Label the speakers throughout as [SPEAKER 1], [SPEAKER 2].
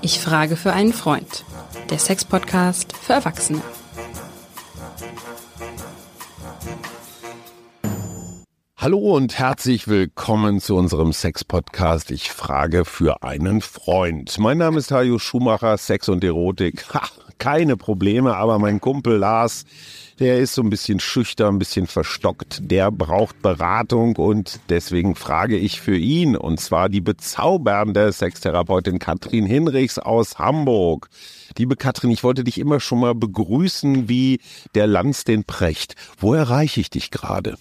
[SPEAKER 1] Ich frage für einen Freund. Der Sex-Podcast für Erwachsene.
[SPEAKER 2] Hallo und herzlich willkommen zu unserem Sex-Podcast. Ich frage für einen Freund. Mein Name ist Hajo Schumacher, Sex und Erotik. Ha, keine Probleme, aber mein Kumpel Lars, der ist so ein bisschen schüchtern, ein bisschen verstockt. Der braucht Beratung und deswegen frage ich für ihn, und zwar die bezaubernde Sextherapeutin Katrin Hinrichs aus Hamburg. Liebe Katrin, ich wollte dich immer schon mal begrüßen wie der Lanz den Precht. Wo erreiche ich dich gerade?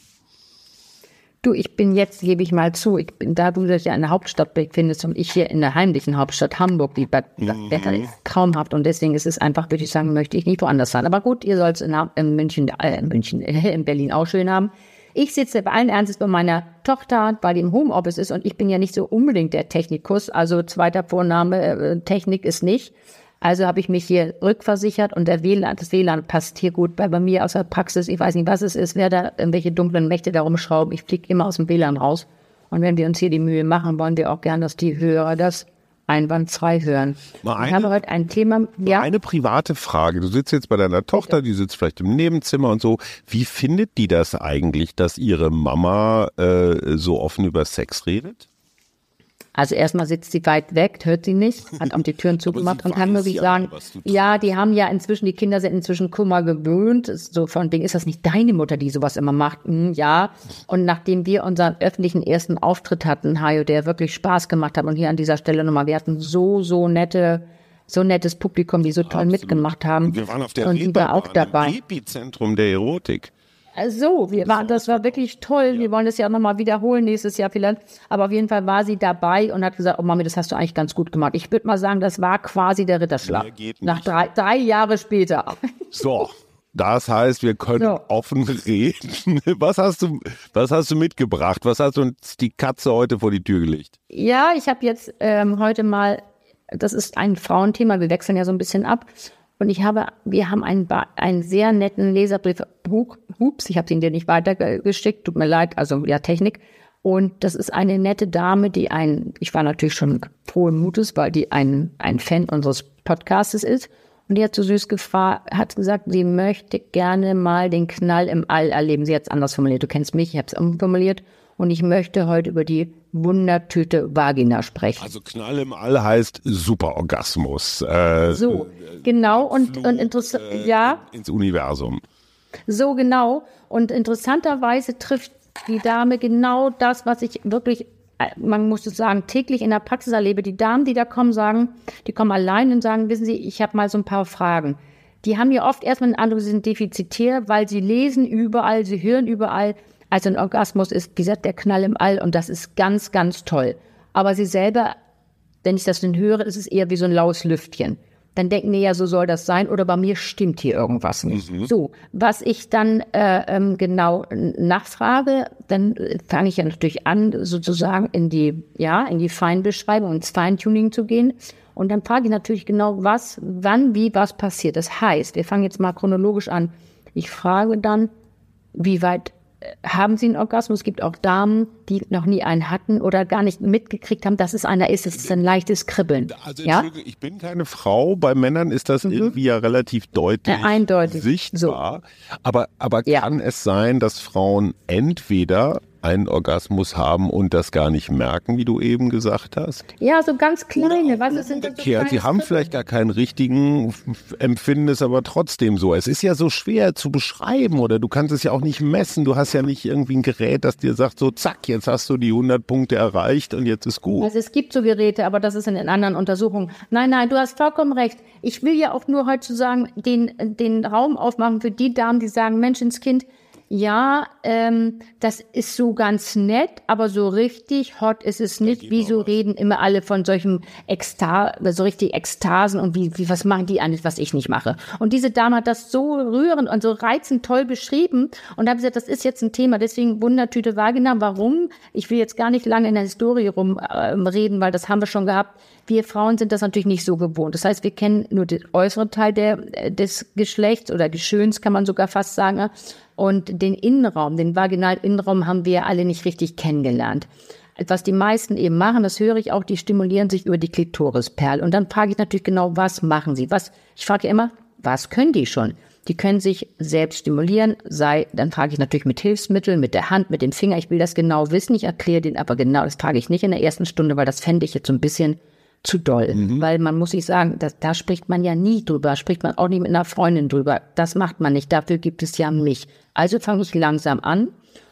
[SPEAKER 3] Du, ich bin jetzt, gebe ich mal zu, ich bin da, du dich ja in der Hauptstadt befindest und ich hier in der heimlichen Hauptstadt Hamburg, die mhm. Wetter ist traumhaft und deswegen ist es einfach, würde ich sagen, möchte ich nicht woanders sein. Aber gut, ihr sollt es in, in, München, äh, in München, äh, in Berlin auch schön haben. Ich sitze bei allen Ernstes bei meiner Tochter, weil die im Homeoffice ist und ich bin ja nicht so unbedingt der Technikus, also zweiter Vorname, äh, Technik ist nicht. Also habe ich mich hier rückversichert und der WLAN, das WLAN passt hier gut, weil bei mir aus der Praxis, ich weiß nicht, was es ist, wer da irgendwelche dunklen Mächte da rumschrauben. Ich fliege immer aus dem WLAN raus. Und wenn wir uns hier die Mühe machen, wollen wir auch gern, dass die Hörer das einwandfrei hören.
[SPEAKER 2] Mal eine, ich habe heute ein Thema. Ja. Eine private Frage. Du sitzt jetzt bei deiner Tochter, die sitzt vielleicht im Nebenzimmer und so. Wie findet die das eigentlich, dass ihre Mama äh, so offen über Sex redet?
[SPEAKER 3] Also erstmal sitzt sie weit weg, hört sie nicht, hat auch die Türen zugemacht und kann wirklich ja, sagen, ja, die haben ja inzwischen, die Kinder sind inzwischen Kummer gewöhnt. So von wegen, ist das nicht deine Mutter, die sowas immer macht? Hm, ja. Und nachdem wir unseren öffentlichen ersten Auftritt hatten, Hajo, der wirklich Spaß gemacht hat und hier an dieser Stelle nochmal, wir hatten so, so nette, so nettes Publikum, die so toll Absolut. mitgemacht haben.
[SPEAKER 2] Wir waren auf der und war auch dabei. Epizentrum der Erotik.
[SPEAKER 3] So, wir waren, das war wirklich toll. Wir wollen das ja auch nochmal wiederholen nächstes Jahr vielleicht. Aber auf jeden Fall war sie dabei und hat gesagt, oh Mami, das hast du eigentlich ganz gut gemacht. Ich würde mal sagen, das war quasi der Ritterschlag. Nach drei, drei Jahre später.
[SPEAKER 2] So. Das heißt, wir können so. offen reden. Was hast du, was hast du mitgebracht? Was hast du uns die Katze heute vor die Tür gelegt?
[SPEAKER 3] Ja, ich habe jetzt ähm, heute mal, das ist ein Frauenthema, wir wechseln ja so ein bisschen ab. Und ich habe, wir haben einen, einen sehr netten Leserbrief, hups, ich habe ihn dir nicht weitergeschickt, tut mir leid, also ja, Technik. Und das ist eine nette Dame, die ein, ich war natürlich schon frohen Mutes, weil die ein, ein Fan unseres Podcastes ist. Und die hat so süß gefragt, hat gesagt, sie möchte gerne mal den Knall im All erleben. Sie hat es anders formuliert. Du kennst mich, ich habe es umformuliert und ich möchte heute über die Wundertüte Vagina sprechen.
[SPEAKER 2] Also Knall im All heißt Superorgasmus. Äh,
[SPEAKER 3] so, genau und, und interessant, äh, ja.
[SPEAKER 2] Ins Universum.
[SPEAKER 3] So genau und interessanterweise trifft die Dame genau das, was ich wirklich äh, man muss es sagen, täglich in der Praxis erlebe. Die Damen, die da kommen, sagen, die kommen allein und sagen, wissen Sie, ich habe mal so ein paar Fragen. Die haben ja oft erstmal einen Eindruck, sie sind defizitär, weil sie lesen überall, sie hören überall, also ein Orgasmus ist, wie gesagt, der Knall im All und das ist ganz, ganz toll. Aber sie selber, wenn ich das dann höre, ist es eher wie so ein laues Lüftchen. Dann denken die ja, so soll das sein oder bei mir stimmt hier irgendwas nicht. Mhm. So, was ich dann äh, ähm, genau nachfrage, dann äh, fange ich ja natürlich an, sozusagen in die, ja, in die Feinbeschreibung, ins Feintuning zu gehen. Und dann frage ich natürlich genau, was, wann, wie, was passiert. Das heißt, wir fangen jetzt mal chronologisch an. Ich frage dann, wie weit haben sie einen Orgasmus. Es gibt auch Damen, die noch nie einen hatten oder gar nicht mitgekriegt haben, dass es einer ist. Es ist ein leichtes Kribbeln.
[SPEAKER 2] Also
[SPEAKER 3] ja?
[SPEAKER 2] ich bin keine Frau. Bei Männern ist das mhm. irgendwie ja relativ deutlich
[SPEAKER 3] äh, eindeutig.
[SPEAKER 2] sichtbar. So. Aber, aber ja. kann es sein, dass Frauen entweder einen Orgasmus haben und das gar nicht merken, wie du eben gesagt hast?
[SPEAKER 3] Ja, so ganz kleine. Was ist denn das so
[SPEAKER 2] Sie haben vielleicht gar keinen richtigen, empfinden es aber trotzdem so. Es ist ja so schwer zu beschreiben oder du kannst es ja auch nicht messen. Du hast ja nicht irgendwie ein Gerät, das dir sagt, so zack, jetzt hast du die 100 Punkte erreicht und jetzt ist gut.
[SPEAKER 3] Also es gibt so Geräte, aber das ist in den anderen Untersuchungen. Nein, nein, du hast vollkommen recht. Ich will ja auch nur heute sagen, den, den Raum aufmachen für die Damen, die sagen, Menschenskind, ja, ähm, das ist so ganz nett, aber so richtig hot ist es nicht. Wieso reden immer alle von solchen Ekstar so richtig Ekstasen und wie, wie, was machen die eigentlich, was ich nicht mache? Und diese Dame hat das so rührend und so reizend toll beschrieben und habe gesagt, das ist jetzt ein Thema, deswegen Wundertüte Vagina. Warum? Ich will jetzt gar nicht lange in der Historie rumreden, äh, weil das haben wir schon gehabt. Wir Frauen sind das natürlich nicht so gewohnt. Das heißt, wir kennen nur den äußeren Teil der, äh, des Geschlechts oder Geschöns, kann man sogar fast sagen. Und den Innenraum, den vaginalen Innenraum haben wir alle nicht richtig kennengelernt. was die meisten eben machen, das höre ich auch, die stimulieren sich über die Klitorisperle. Und dann frage ich natürlich genau, was machen sie? Was, ich frage ja immer, was können die schon? Die können sich selbst stimulieren, sei, dann frage ich natürlich mit Hilfsmitteln, mit der Hand, mit dem Finger. Ich will das genau wissen. Ich erkläre den aber genau, das frage ich nicht in der ersten Stunde, weil das fände ich jetzt so ein bisschen zu doll. Mhm. Weil man muss sich sagen, das, da spricht man ja nie drüber, spricht man auch nicht mit einer Freundin drüber. Das macht man nicht. Dafür gibt es ja mich. Also fange ich langsam an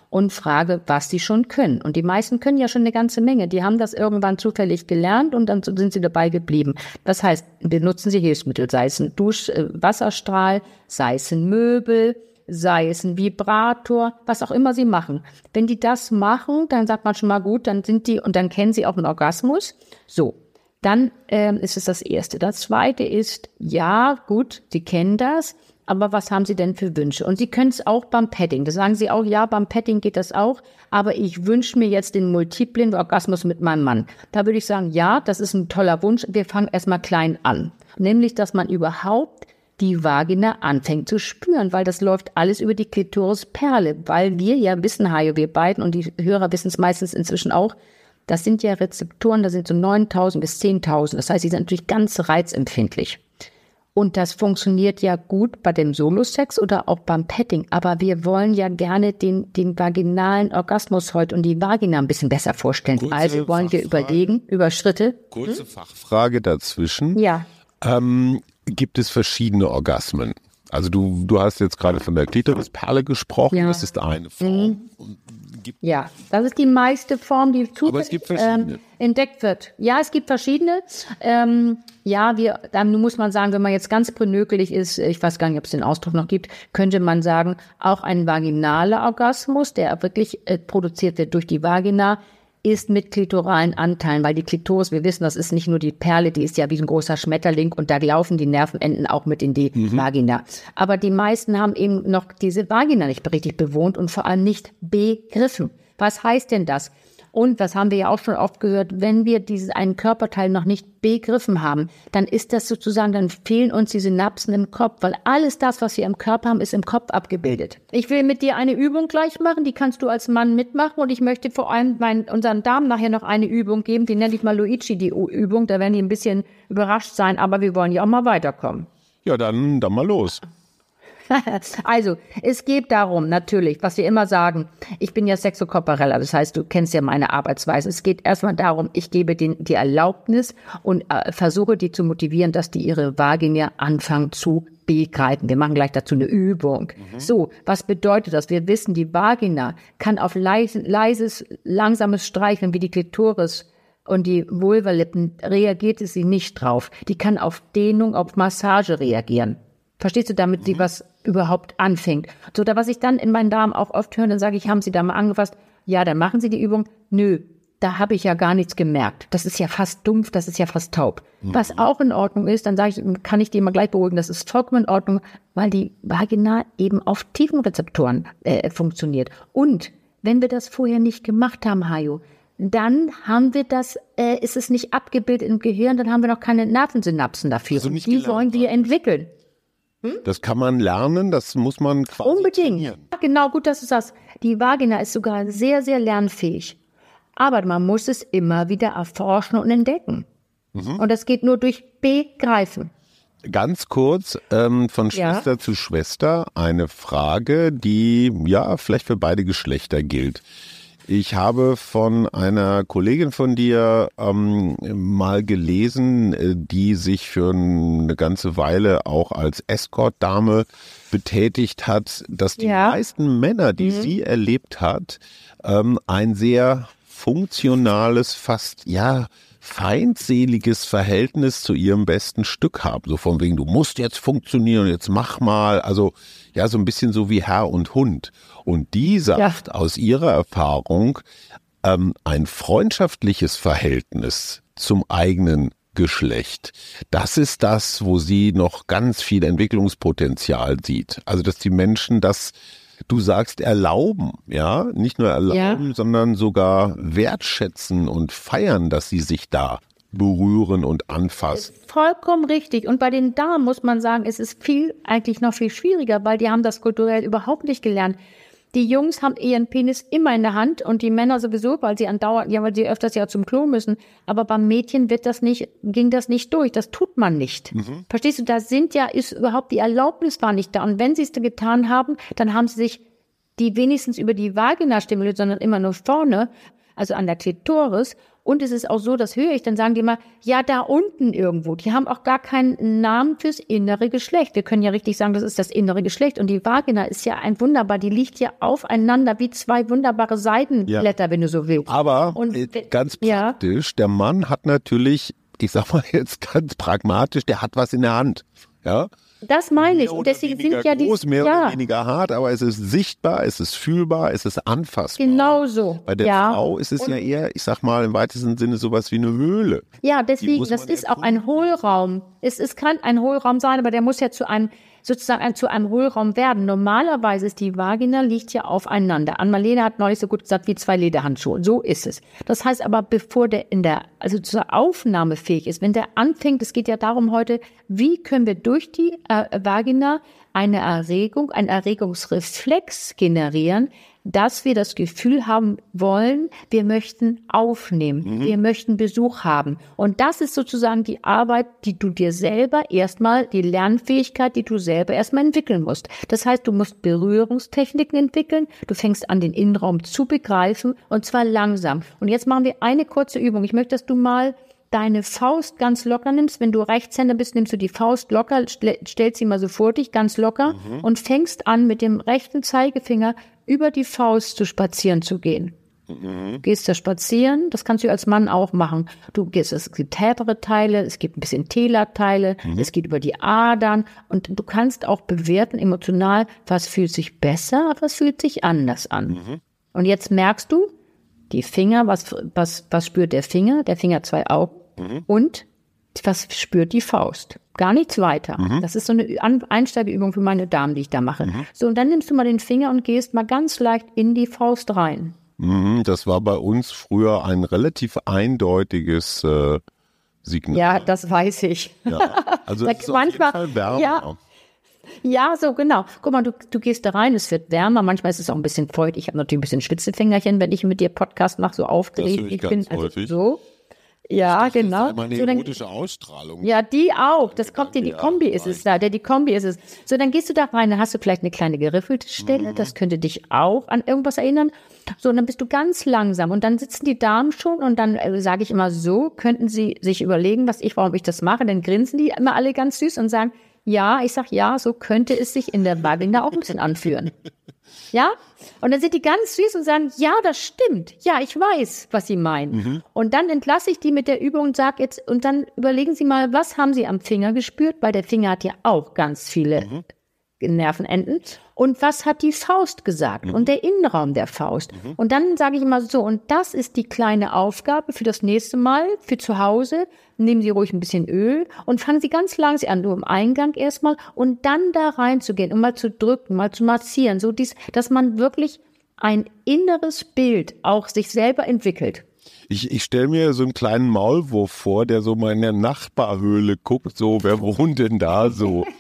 [SPEAKER 3] und frage, was sie schon können. Und die meisten können ja schon eine ganze Menge. Die haben das irgendwann zufällig gelernt und dann sind sie dabei geblieben. Das heißt, benutzen sie Hilfsmittel, sei es ein Duschwasserstrahl, äh, sei es ein Möbel, sei es ein Vibrator, was auch immer sie machen. Wenn die das machen, dann sagt man schon mal gut, dann sind die und dann kennen sie auch einen Orgasmus. So, dann ähm, ist es das Erste. Das Zweite ist, ja, gut, sie kennen das aber was haben Sie denn für Wünsche? Und Sie können es auch beim Padding. Da sagen Sie auch, ja, beim Padding geht das auch, aber ich wünsche mir jetzt den multiplen Orgasmus mit meinem Mann. Da würde ich sagen, ja, das ist ein toller Wunsch. Wir fangen erstmal klein an. Nämlich, dass man überhaupt die Vagina anfängt zu spüren, weil das läuft alles über die Klitorisperle, weil wir ja wissen, Hajo, wir beiden und die Hörer wissen es meistens inzwischen auch, das sind ja Rezeptoren, da sind so 9000 bis 10.000. Das heißt, sie sind natürlich ganz reizempfindlich. Und das funktioniert ja gut bei dem Solo-Sex oder auch beim Petting. Aber wir wollen ja gerne den, den vaginalen Orgasmus heute und die Vagina ein bisschen besser vorstellen. Kurze also wollen Fachfrage. wir überlegen über Schritte.
[SPEAKER 2] Kurze hm? Fachfrage dazwischen.
[SPEAKER 3] Ja.
[SPEAKER 2] Ähm, gibt es verschiedene Orgasmen? Also du, du hast jetzt gerade von der Klitorisperle gesprochen. Ja. Das ist eine Form. Mhm.
[SPEAKER 3] ja, das ist die meiste Form, die
[SPEAKER 2] ähm,
[SPEAKER 3] entdeckt wird. Ja, es gibt verschiedene. Ähm, ja, wir, dann muss man sagen, wenn man jetzt ganz prenökelig ist, ich weiß gar nicht, ob es den Ausdruck noch gibt, könnte man sagen, auch ein vaginaler Orgasmus, der wirklich äh, produziert wird durch die Vagina, ist mit klitoralen Anteilen, weil die Klitoris, wir wissen, das ist nicht nur die Perle, die ist ja wie ein großer Schmetterling und da laufen die Nervenenden auch mit in die mhm. Vagina. Aber die meisten haben eben noch diese Vagina nicht richtig bewohnt und vor allem nicht begriffen. Was heißt denn das? Und was haben wir ja auch schon oft gehört, wenn wir dieses einen Körperteil noch nicht begriffen haben, dann ist das sozusagen, dann fehlen uns die Synapsen im Kopf, weil alles das, was wir im Körper haben, ist im Kopf abgebildet. Ich will mit dir eine Übung gleich machen, die kannst du als Mann mitmachen und ich möchte vor allem meinen, unseren Damen nachher noch eine Übung geben, die nenne ich mal Luigi, die Übung, da werden die ein bisschen überrascht sein, aber wir wollen ja auch mal weiterkommen.
[SPEAKER 2] Ja, dann, dann mal los.
[SPEAKER 3] also, es geht darum, natürlich, was wir immer sagen, ich bin ja Sexokorporella, das heißt, du kennst ja meine Arbeitsweise. Es geht erstmal darum, ich gebe den, die Erlaubnis und äh, versuche die zu motivieren, dass die ihre Vagina anfangen zu begreifen. Wir machen gleich dazu eine Übung. Mhm. So, was bedeutet das? Wir wissen, die Vagina kann auf leise, leises, langsames Streicheln wie die Klitoris und die Vulvalippen reagiert sie nicht drauf. Die kann auf Dehnung, auf Massage reagieren. Verstehst du, damit sie mhm. was überhaupt anfängt? So, da was ich dann in meinen Darm auch oft höre, dann sage ich, haben Sie da mal angefasst? Ja, dann machen Sie die Übung. Nö, da habe ich ja gar nichts gemerkt. Das ist ja fast dumpf, das ist ja fast taub. Mhm. Was auch in Ordnung ist, dann sage ich, kann ich dir mal gleich beruhigen, das ist vollkommen in Ordnung, weil die Vagina eben auf Tiefenrezeptoren äh, funktioniert. Und wenn wir das vorher nicht gemacht haben, Hajo, dann haben wir das, äh, ist es nicht abgebildet im Gehirn, dann haben wir noch keine Nervensynapsen dafür. Also die wollen wir entwickeln.
[SPEAKER 2] Hm? Das kann man lernen, das muss man quasi
[SPEAKER 3] Unbedingt. Trainieren. Genau, gut, dass du sagst. Die Vagina ist sogar sehr, sehr lernfähig. Aber man muss es immer wieder erforschen und entdecken. Mhm. Und das geht nur durch Begreifen.
[SPEAKER 2] Ganz kurz ähm, von Schwester ja. zu Schwester eine Frage, die ja vielleicht für beide Geschlechter gilt. Ich habe von einer Kollegin von dir ähm, mal gelesen, äh, die sich für eine ganze Weile auch als Escort-Dame betätigt hat, dass die ja. meisten Männer, die mhm. sie erlebt hat, ähm, ein sehr funktionales, fast ja feindseliges Verhältnis zu ihrem besten Stück haben. So von wegen, du musst jetzt funktionieren, jetzt mach mal. Also ja, so ein bisschen so wie Herr und Hund. Und die sagt ja. aus ihrer Erfahrung, ähm, ein freundschaftliches Verhältnis zum eigenen Geschlecht. Das ist das, wo sie noch ganz viel Entwicklungspotenzial sieht. Also, dass die Menschen das, du sagst, erlauben, ja, nicht nur erlauben, ja. sondern sogar wertschätzen und feiern, dass sie sich da berühren und anfassen.
[SPEAKER 3] Vollkommen richtig. Und bei den Damen muss man sagen, es ist viel, eigentlich noch viel schwieriger, weil die haben das kulturell überhaupt nicht gelernt. Die Jungs haben ihren Penis immer in der Hand und die Männer sowieso, weil sie andauernd, ja, weil sie öfters ja zum Klo müssen. Aber beim Mädchen wird das nicht, ging das nicht durch. Das tut man nicht. Mhm. Verstehst du? Da sind ja, ist überhaupt die Erlaubnis war nicht da. Und wenn sie es getan haben, dann haben sie sich die wenigstens über die Vagina stimuliert, sondern immer nur vorne, also an der Klitoris. Und es ist auch so, das höre ich, dann sagen die immer, ja, da unten irgendwo. Die haben auch gar keinen Namen fürs innere Geschlecht. Wir können ja richtig sagen, das ist das innere Geschlecht. Und die Vagina ist ja ein wunderbar, die liegt ja aufeinander wie zwei wunderbare Seidenblätter, ja. wenn du so willst.
[SPEAKER 2] Aber Und, ganz praktisch, ja. der Mann hat natürlich, ich sag mal jetzt ganz pragmatisch, der hat was in der Hand. Ja.
[SPEAKER 3] Das meine ich. Und deswegen sind ja die.
[SPEAKER 2] Groß, mehr ja. oder weniger hart, aber es ist sichtbar, es ist fühlbar, es ist anfassbar.
[SPEAKER 3] Genau so.
[SPEAKER 2] Bei der ja. Frau ist es und ja eher, ich sag mal, im weitesten Sinne sowas wie eine Höhle.
[SPEAKER 3] Ja, deswegen, das ist auch ein Hohlraum. Es, es kann ein Hohlraum sein, aber der muss ja zu einem sozusagen zu einem Hohlraum werden. Normalerweise ist die Vagina liegt ja aufeinander. Anmalene hat neulich so gut gesagt wie zwei Lederhandschuhe. So ist es. Das heißt aber, bevor der in der, also zur Aufnahme fähig ist, wenn der anfängt, es geht ja darum heute, wie können wir durch die äh, Vagina eine Erregung, ein Erregungsreflex generieren, dass wir das Gefühl haben wollen, wir möchten aufnehmen, mhm. wir möchten Besuch haben. Und das ist sozusagen die Arbeit, die du dir selber erstmal, die Lernfähigkeit, die du selber erstmal entwickeln musst. Das heißt, du musst Berührungstechniken entwickeln, du fängst an, den Innenraum zu begreifen und zwar langsam. Und jetzt machen wir eine kurze Übung. Ich möchte, dass du mal deine Faust ganz locker nimmst. Wenn du Rechtshänder bist, nimmst du die Faust locker, stellst sie mal so vor dich, ganz locker mhm. und fängst an, mit dem rechten Zeigefinger über die Faust zu spazieren zu gehen. Mhm. Gehst da spazieren, das kannst du als Mann auch machen. Du gehst, es gibt härtere Teile, es gibt ein bisschen Telerteile, mhm. es geht über die Adern und du kannst auch bewerten emotional, was fühlt sich besser, was fühlt sich anders an. Mhm. Und jetzt merkst du, die Finger, was, was, was spürt der Finger? Der Finger zwei Augen. Mhm. Und was spürt die Faust? Gar nichts weiter. Mhm. Das ist so eine Einsteigeübung für meine Damen, die ich da mache. Mhm. So, und dann nimmst du mal den Finger und gehst mal ganz leicht in die Faust rein.
[SPEAKER 2] Mhm, das war bei uns früher ein relativ eindeutiges äh, Signal.
[SPEAKER 3] Ja, das weiß ich.
[SPEAKER 2] Ja, also da, manchmal,
[SPEAKER 3] ja, ja, so genau. Guck mal, du, du gehst da rein, es wird wärmer, manchmal ist es auch ein bisschen feucht. Ich habe natürlich ein bisschen Schwitzefingerchen, wenn ich mit dir Podcast mache, so aufgeregt
[SPEAKER 2] ich, ich bin. Also
[SPEAKER 3] so. Ja,
[SPEAKER 2] das
[SPEAKER 3] genau.
[SPEAKER 2] Ist eine so, erotische Ausstrahlung.
[SPEAKER 3] Ja, die auch. Das kommt dir, die Kombi ist es da, der die Kombi ist es. So, dann gehst du da rein, dann hast du vielleicht eine kleine geriffelte Stelle, mhm. das könnte dich auch an irgendwas erinnern. So, und dann bist du ganz langsam und dann sitzen die Damen schon und dann äh, sage ich immer so, könnten sie sich überlegen, was ich, warum ich das mache, dann grinsen die immer alle ganz süß und sagen, ja, ich sag ja, so könnte es sich in der Vagina auch ein bisschen anführen. Ja? Und dann sind die ganz süß und sagen, ja, das stimmt. Ja, ich weiß, was sie meinen. Mhm. Und dann entlasse ich die mit der Übung und sag jetzt, und dann überlegen Sie mal, was haben Sie am Finger gespürt? Weil der Finger hat ja auch ganz viele mhm. Nervenenden. Und was hat die Faust gesagt? Mhm. Und der Innenraum der Faust. Mhm. Und dann sage ich immer so, und das ist die kleine Aufgabe für das nächste Mal, für zu Hause. Nehmen Sie ruhig ein bisschen Öl und fangen Sie ganz langsam an, nur im Eingang erstmal und dann da reinzugehen und mal zu drücken, mal zu massieren, so dies, dass man wirklich ein inneres Bild auch sich selber entwickelt.
[SPEAKER 2] Ich, ich stelle mir so einen kleinen Maulwurf vor, der so mal in der Nachbarhöhle guckt, so, wer wohnt denn da so?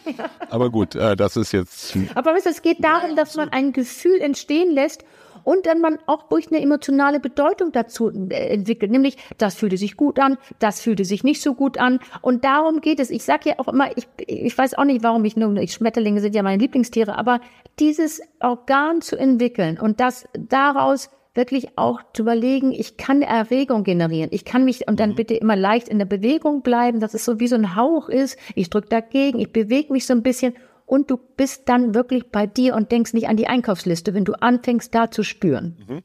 [SPEAKER 2] Aber gut, äh, das ist jetzt.
[SPEAKER 3] Aber weißt es geht darum, dass man ein Gefühl entstehen lässt und dann man auch durch eine emotionale Bedeutung dazu äh, entwickelt, nämlich das fühlte sich gut an, das fühlte sich nicht so gut an und darum geht es. Ich sage ja auch immer, ich, ich weiß auch nicht, warum ich nur, ich, Schmetterlinge sind ja meine Lieblingstiere, aber dieses Organ zu entwickeln und das daraus wirklich auch zu überlegen, ich kann Erregung generieren. Ich kann mich und dann mhm. bitte immer leicht in der Bewegung bleiben, dass es so wie so ein Hauch ist. Ich drücke dagegen, ich bewege mich so ein bisschen und du bist dann wirklich bei dir und denkst nicht an die Einkaufsliste, wenn du anfängst da zu spüren. Mhm.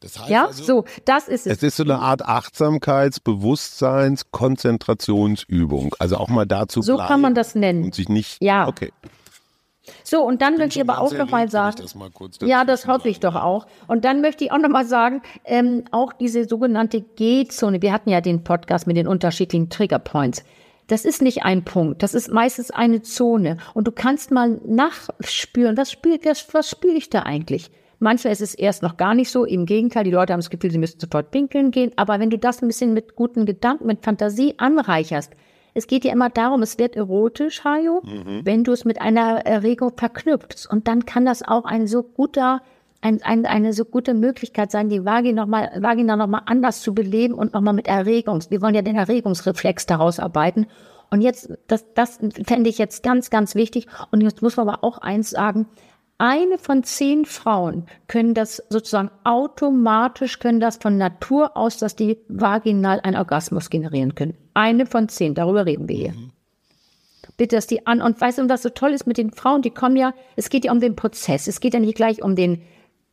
[SPEAKER 3] Das heißt ja, also, so, das ist es.
[SPEAKER 2] Es ist so eine Art Achtsamkeits-, Bewusstseins-, Konzentrationsübung. Also auch mal dazu
[SPEAKER 3] So kann man das nennen.
[SPEAKER 2] Und sich nicht.
[SPEAKER 3] Ja.
[SPEAKER 2] Okay.
[SPEAKER 3] So, und dann möchte ich aber auch nochmal sagen, das ja, das hoffe ich doch auch. Und dann möchte ich auch nochmal sagen, ähm, auch diese sogenannte G-Zone, wir hatten ja den Podcast mit den unterschiedlichen Triggerpoints. Das ist nicht ein Punkt, das ist meistens eine Zone. Und du kannst mal nachspüren, was spüre was, was spür ich da eigentlich? Manchmal ist es erst noch gar nicht so. Im Gegenteil, die Leute haben das Gefühl, sie müssen sofort pinkeln gehen. Aber wenn du das ein bisschen mit guten Gedanken, mit Fantasie anreicherst, es geht ja immer darum, es wird erotisch, Hajo, mhm. wenn du es mit einer Erregung verknüpfst. Und dann kann das auch ein so guter ein, ein, eine so gute Möglichkeit sein, die Vagina nochmal Vagina anders zu beleben und nochmal mit Erregungs. Wir wollen ja den Erregungsreflex daraus arbeiten. Und jetzt, das, das fände ich jetzt ganz, ganz wichtig. Und jetzt muss man aber auch eins sagen. Eine von zehn Frauen können das sozusagen automatisch, können das von Natur aus, dass die vaginal einen Orgasmus generieren können. Eine von zehn, darüber reden wir hier. Mhm bitte dass die an. Und weißt du, was so toll ist mit den Frauen, die kommen ja, es geht ja um den Prozess. Es geht ja nicht gleich um den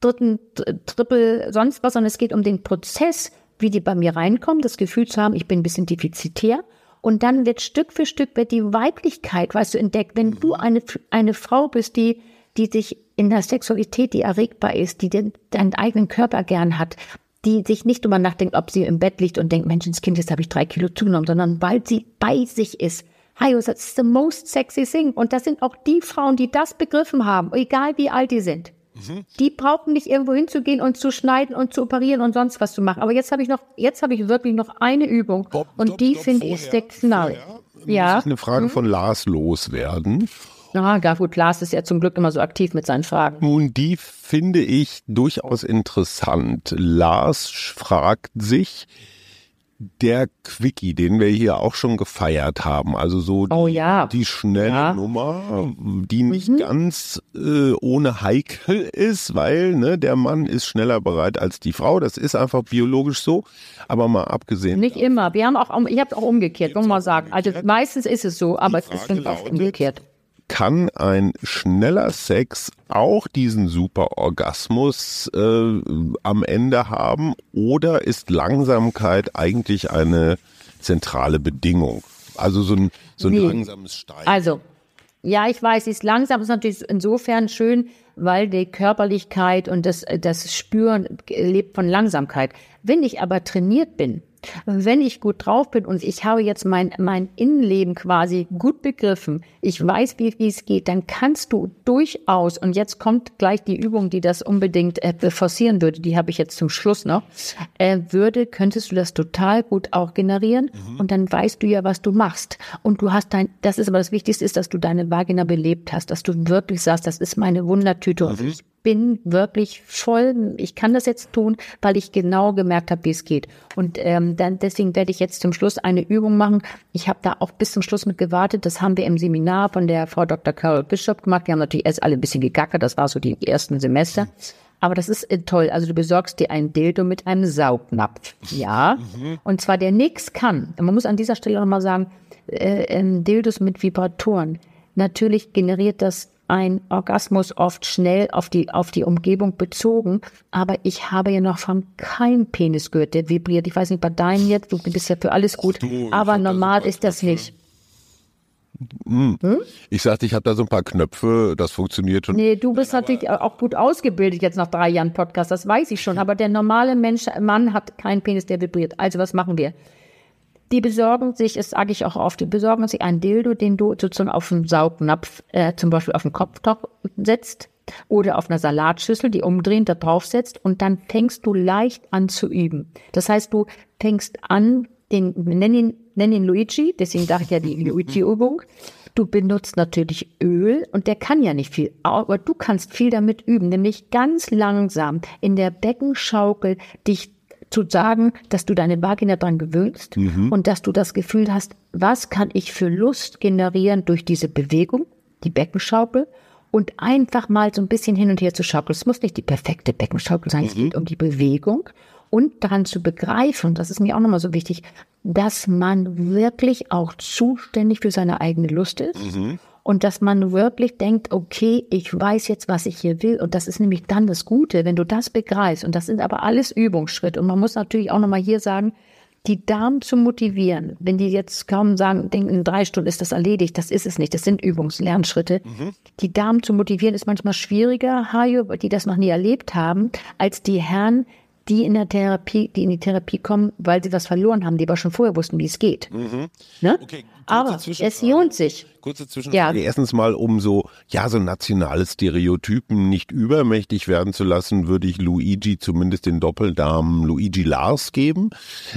[SPEAKER 3] dritten, Triple, sonst was, sondern es geht um den Prozess, wie die bei mir reinkommen, das Gefühl zu haben, ich bin ein bisschen defizitär. Und dann wird Stück für Stück wird die Weiblichkeit, weißt du, entdeckt. Wenn du eine, eine Frau bist, die, die sich in der Sexualität, die erregbar ist, die den, deinen eigenen Körper gern hat, die sich nicht drüber nachdenkt, ob sie im Bett liegt und denkt, Menschenskind, jetzt habe ich drei Kilo zugenommen, sondern weil sie bei sich ist, Hayos, that's the most sexy thing. Und das sind auch die Frauen, die das begriffen haben, egal wie alt die sind. Mhm. Die brauchen nicht irgendwo hinzugehen und zu schneiden und zu operieren und sonst was zu machen. Aber jetzt habe ich noch, jetzt habe ich wirklich noch eine Übung Bob, und Bob, die finde ich der Knall.
[SPEAKER 2] Ja. Muss ich eine Frage mhm. von Lars loswerden?
[SPEAKER 3] Na, gar gut, Lars ist ja zum Glück immer so aktiv mit seinen Fragen.
[SPEAKER 2] Nun, die finde ich durchaus interessant. Lars fragt sich, der Quickie, den wir hier auch schon gefeiert haben. Also so
[SPEAKER 3] oh, ja.
[SPEAKER 2] die schnelle ja. Nummer, die nicht mhm. ganz äh, ohne heikel ist, weil ne, der Mann ist schneller bereit als die Frau. Das ist einfach biologisch so. Aber mal abgesehen.
[SPEAKER 3] Nicht immer. Wir haben auch, ich habe auch umgekehrt, wir mal sagen. Also meistens ist es so, aber es ist auch umgekehrt
[SPEAKER 2] kann ein schneller Sex auch diesen super Orgasmus äh, am Ende haben oder ist Langsamkeit eigentlich eine zentrale Bedingung? Also so ein, so ein nee. langsames Steigen.
[SPEAKER 3] Also, ja, ich weiß, es ist langsam, ist natürlich insofern schön, weil die Körperlichkeit und das, das Spüren lebt von Langsamkeit. Wenn ich aber trainiert bin, wenn ich gut drauf bin und ich habe jetzt mein, mein Innenleben quasi gut begriffen, ich weiß, wie, wie es geht, dann kannst du durchaus, und jetzt kommt gleich die Übung, die das unbedingt äh, forcieren würde, die habe ich jetzt zum Schluss noch, äh, würde, könntest du das total gut auch generieren mhm. und dann weißt du ja, was du machst. Und du hast dein, das ist aber das Wichtigste, ist, dass du deine Vagina belebt hast, dass du wirklich sagst, das ist meine Wundertüte mhm. und ich bin wirklich voll, ich kann das jetzt tun, weil ich genau gemerkt habe, wie es geht. Und ähm, dann deswegen werde ich jetzt zum Schluss eine Übung machen. Ich habe da auch bis zum Schluss mit gewartet. Das haben wir im Seminar von der Frau Dr. Carol Bishop gemacht. Die haben natürlich erst alle ein bisschen gegackert. Das war so die ersten Semester. Aber das ist äh, toll. Also du besorgst dir ein Dildo mit einem Saugnapf. Ja. Mhm. Und zwar der nix kann. Man muss an dieser Stelle nochmal sagen, äh, äh, Dildos mit Vibratoren. Natürlich generiert das ein Orgasmus oft schnell auf die, auf die Umgebung bezogen. Aber ich habe ja noch von keinem Penis gehört, der vibriert. Ich weiß nicht, bei deinem jetzt, du bist ja für alles gut. Du, aber normal ist das nicht.
[SPEAKER 2] Hm. Hm? Ich sagte, ich habe da so ein paar Knöpfe, das funktioniert schon.
[SPEAKER 3] Nee, du bist natürlich auch gut ausgebildet jetzt nach drei Jahren Podcast, das weiß ich schon. Aber der normale Mensch, Mann hat keinen Penis, der vibriert. Also was machen wir? Die besorgen sich, das sage ich auch oft, die besorgen sich ein Dildo, den du sozusagen auf einen Saugnapf, äh, zum Beispiel auf den Kopftopf setzt oder auf einer Salatschüssel, die umdrehen, da drauf setzt und dann fängst du leicht an zu üben. Das heißt, du fängst an, den, nenn ihn, nenn ihn Luigi, deswegen dachte ich ja die Luigi-Übung. Du benutzt natürlich Öl und der kann ja nicht viel, aber du kannst viel damit üben, nämlich ganz langsam in der Beckenschaukel dich zu sagen, dass du deine Vagina dran gewöhnst mhm. und dass du das Gefühl hast, was kann ich für Lust generieren durch diese Bewegung, die Beckenschaukel und einfach mal so ein bisschen hin und her zu schaukeln. Es muss nicht die perfekte Beckenschaukel sein, mhm. es geht um die Bewegung und daran zu begreifen, das ist mir auch nochmal so wichtig, dass man wirklich auch zuständig für seine eigene Lust ist. Mhm und dass man wirklich denkt, okay, ich weiß jetzt, was ich hier will. Und das ist nämlich dann das Gute, wenn du das begreifst. Und das sind aber alles Übungsschritte. Und man muss natürlich auch nochmal hier sagen, die Damen zu motivieren, wenn die jetzt kaum sagen, denken, in drei Stunden ist das erledigt, das ist es nicht, das sind Übungslernschritte. Mhm. Die Damen zu motivieren ist manchmal schwieriger, Hajo, die das noch nie erlebt haben, als die Herren, die in der Therapie, die in die Therapie kommen, weil sie was verloren haben, die aber schon vorher wussten, wie es geht. Mhm. Ne? Okay, aber es lohnt sich.
[SPEAKER 2] Kurze Zwischenfrage. Ja. Erstens mal, um so, ja, so nationale Stereotypen nicht übermächtig werden zu lassen, würde ich Luigi zumindest den Doppeldamen Luigi Lars geben.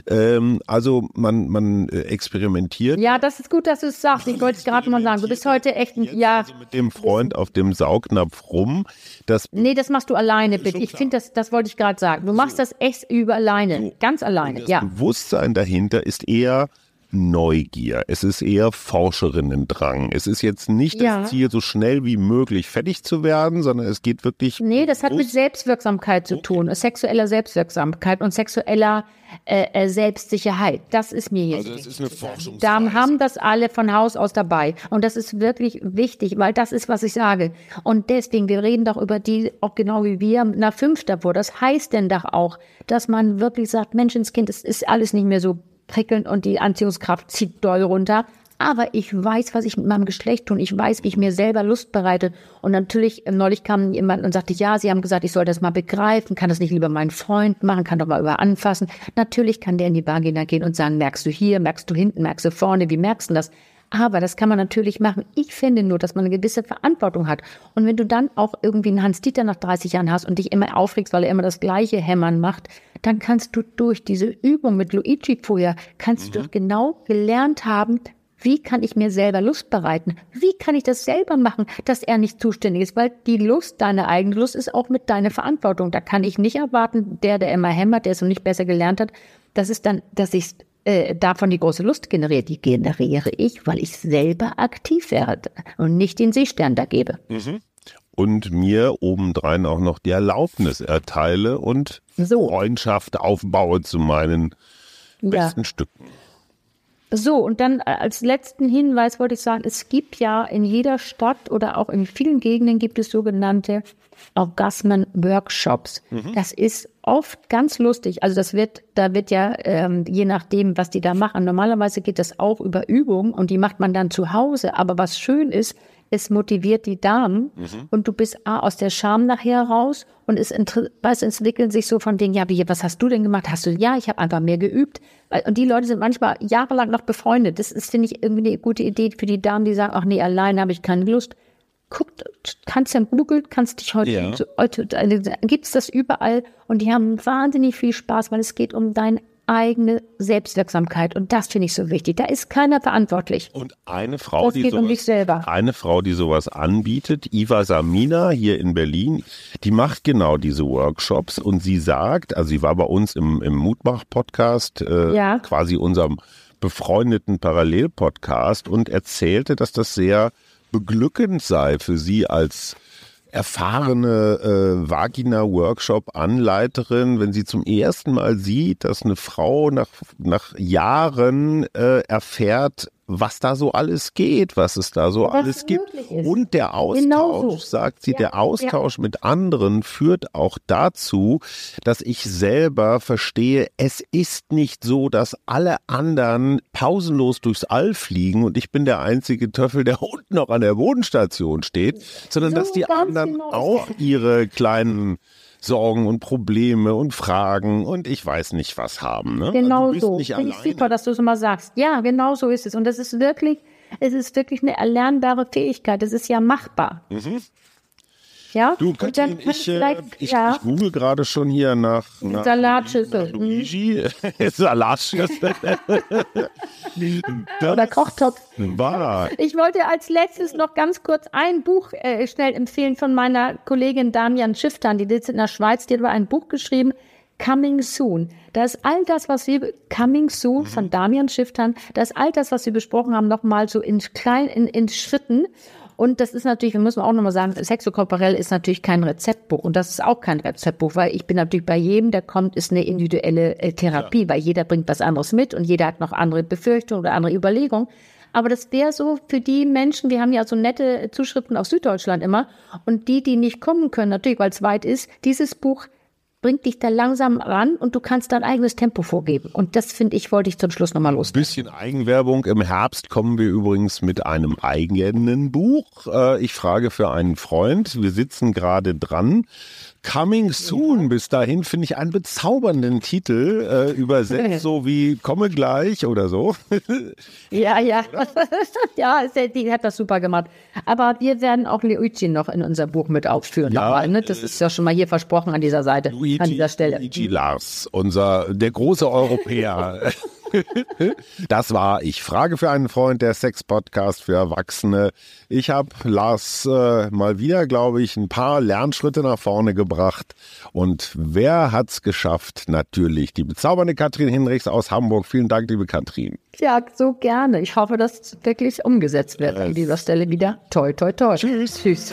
[SPEAKER 2] Ähm, also man, man äh, experimentiert.
[SPEAKER 3] Ja, das ist gut, dass du es sagst. Ich wollte es gerade mal sagen. Du bist heute echt ein, ja.
[SPEAKER 2] Also mit dem Freund auf dem Saugnapf rum. Das
[SPEAKER 3] nee, das machst du alleine, bitte. Ich finde, das, das wollte ich gerade sagen. Du machst so. das echt über alleine. So. Ganz alleine,
[SPEAKER 2] das
[SPEAKER 3] ja.
[SPEAKER 2] Bewusstsein dahinter ist eher Neugier. Es ist eher Forscherinnendrang. Es ist jetzt nicht ja. das Ziel, so schnell wie möglich fertig zu werden, sondern es geht wirklich.
[SPEAKER 3] Nee, das hat mit Selbstwirksamkeit zu tun, okay. sexueller Selbstwirksamkeit und sexueller äh, äh, Selbstsicherheit. Das ist mir jetzt. Also das ist eine Forschung. Da haben das alle von Haus aus dabei. Und das ist wirklich wichtig, weil das ist, was ich sage. Und deswegen, wir reden doch über die, auch genau wie wir, nach fünf davor. Das heißt denn doch auch, dass man wirklich sagt, Menschenskind, es ist alles nicht mehr so prickelnd und die Anziehungskraft zieht doll runter. Aber ich weiß, was ich mit meinem Geschlecht tue. Ich weiß, wie ich mir selber Lust bereite. Und natürlich, äh, neulich kam jemand und sagte, ja, Sie haben gesagt, ich soll das mal begreifen. Kann das nicht lieber mein Freund machen? Kann doch mal über anfassen. Natürlich kann der in die Vagina gehen und sagen, merkst du hier, merkst du hinten, merkst du vorne, wie merkst du das? Aber das kann man natürlich machen. Ich finde nur, dass man eine gewisse Verantwortung hat. Und wenn du dann auch irgendwie einen Hans-Dieter nach 30 Jahren hast und dich immer aufregst, weil er immer das gleiche Hämmern macht, dann kannst du durch diese Übung mit Luigi vorher, kannst mhm. du genau gelernt haben, wie kann ich mir selber Lust bereiten? Wie kann ich das selber machen, dass er nicht zuständig ist? Weil die Lust, deine eigene Lust, ist auch mit deiner Verantwortung. Da kann ich nicht erwarten, der, der immer hämmert, der es noch nicht besser gelernt hat, das ist dann, dass ich äh, davon die große Lust generiert. Die generiere ich, weil ich selber aktiv werde und nicht den Seestern da gebe. Mhm
[SPEAKER 2] und mir obendrein auch noch die Erlaubnis erteile und so. Freundschaft aufbaue zu meinen besten ja. Stücken.
[SPEAKER 3] So, und dann äh, als letzten Hinweis wollte ich sagen, es gibt ja in jeder Stadt oder auch in vielen Gegenden gibt es sogenannte Orgasmen-Workshops. Mhm. Das ist oft ganz lustig. Also das wird, da wird ja, ähm, je nachdem, was die da machen, normalerweise geht das auch über Übung und die macht man dann zu Hause. Aber was schön ist, es motiviert die Damen mhm. und du bist A, aus der Scham nachher raus und es, es entwickeln sich so von denen, ja, wie, was hast du denn gemacht? Hast du, ja, ich habe einfach mehr geübt. Und die Leute sind manchmal jahrelang noch befreundet. Das ist, finde ich, irgendwie eine gute Idee für die Damen, die sagen, ach nee, alleine habe ich keine Lust. Guckt, kannst ja googeln, kannst dich heute, ja. heute gibt es das überall und die haben wahnsinnig viel Spaß, weil es geht um dein eigene Selbstwirksamkeit. Und das finde ich so wichtig. Da ist keiner verantwortlich.
[SPEAKER 2] Und eine Frau, das die sowas, um selber. eine Frau, die sowas anbietet, Iva Samina hier in Berlin, die macht genau diese Workshops und sie sagt, also sie war bei uns im, im Mutmach-Podcast, äh, ja. quasi unserem befreundeten Parallelpodcast und erzählte, dass das sehr beglückend sei für sie als erfahrene äh, Vagina-Workshop-Anleiterin, wenn sie zum ersten Mal sieht, dass eine Frau nach, nach Jahren äh, erfährt, was da so alles geht, was es da so was alles gibt. Ist. Und der Austausch, genau so. sagt sie, ja, der Austausch ja. mit anderen führt auch dazu, dass ich selber verstehe, es ist nicht so, dass alle anderen pausenlos durchs All fliegen und ich bin der einzige Töffel, der unten noch an der Bodenstation steht, sondern so dass die anderen genau. auch ihre kleinen Sorgen und Probleme und Fragen und ich weiß nicht was haben. Ne?
[SPEAKER 3] Genau also so. Finde ich super, dass du es immer sagst. Ja, genau so ist es. Und das ist wirklich, es ist wirklich eine erlernbare Fähigkeit. Das ist ja machbar. Mhm.
[SPEAKER 2] Ja, du, Katrin, ich, äh, ich, ja. ich google gerade schon hier nach, nach
[SPEAKER 3] Salatschüssel. Nach
[SPEAKER 2] Luigi. Salatschüssel.
[SPEAKER 3] Oder Kochtopf.
[SPEAKER 2] War.
[SPEAKER 3] Ich wollte als letztes noch ganz kurz ein Buch äh, schnell empfehlen von meiner Kollegin Damian Schifftan, die sitzt in der Schweiz, die hat ein Buch geschrieben, Coming Soon. Da ist all das, was wir, Coming Soon mhm. von Damian Schifftan, da ist all das, was wir besprochen haben, nochmal so in klein, in, in Schritten. Und das ist natürlich, wir müssen auch nochmal sagen, Sexokorporell ist natürlich kein Rezeptbuch. Und das ist auch kein Rezeptbuch, weil ich bin natürlich bei jedem, der kommt, ist eine individuelle äh, Therapie, ja. weil jeder bringt was anderes mit und jeder hat noch andere Befürchtungen oder andere Überlegungen. Aber das wäre so für die Menschen, wir haben ja so nette Zuschriften aus Süddeutschland immer. Und die, die nicht kommen können, natürlich, weil es weit ist, dieses Buch bringt dich da langsam ran und du kannst dein eigenes Tempo vorgeben. Und das finde ich, wollte ich zum Schluss nochmal los.
[SPEAKER 2] Bisschen Eigenwerbung. Im Herbst kommen wir übrigens mit einem eigenen Buch. Äh, ich frage für einen Freund. Wir sitzen gerade dran Coming Soon. Bis dahin finde ich einen bezaubernden Titel, äh, übersetzt so wie Komme gleich oder so.
[SPEAKER 3] ja, ja. ja, die hat das super gemacht. Aber wir werden auch Luigi noch in unser Buch mit aufführen. Ja, nochmal, ne? Das ist ja schon mal hier versprochen an dieser Seite,
[SPEAKER 2] Luigi,
[SPEAKER 3] an dieser Stelle.
[SPEAKER 2] Luigi Lars, unser, der große Europäer. Das war Ich frage für einen Freund, der Sex-Podcast für Erwachsene. Ich habe Lars äh, mal wieder, glaube ich, ein paar Lernschritte nach vorne gebracht. Und wer hat's geschafft? Natürlich die bezaubernde Katrin Hinrichs aus Hamburg. Vielen Dank, liebe Katrin.
[SPEAKER 3] Ja, so gerne. Ich hoffe, dass es wirklich umgesetzt wird an dieser Stelle wieder. Toi, toi, toi. Tschüss. Tschüss.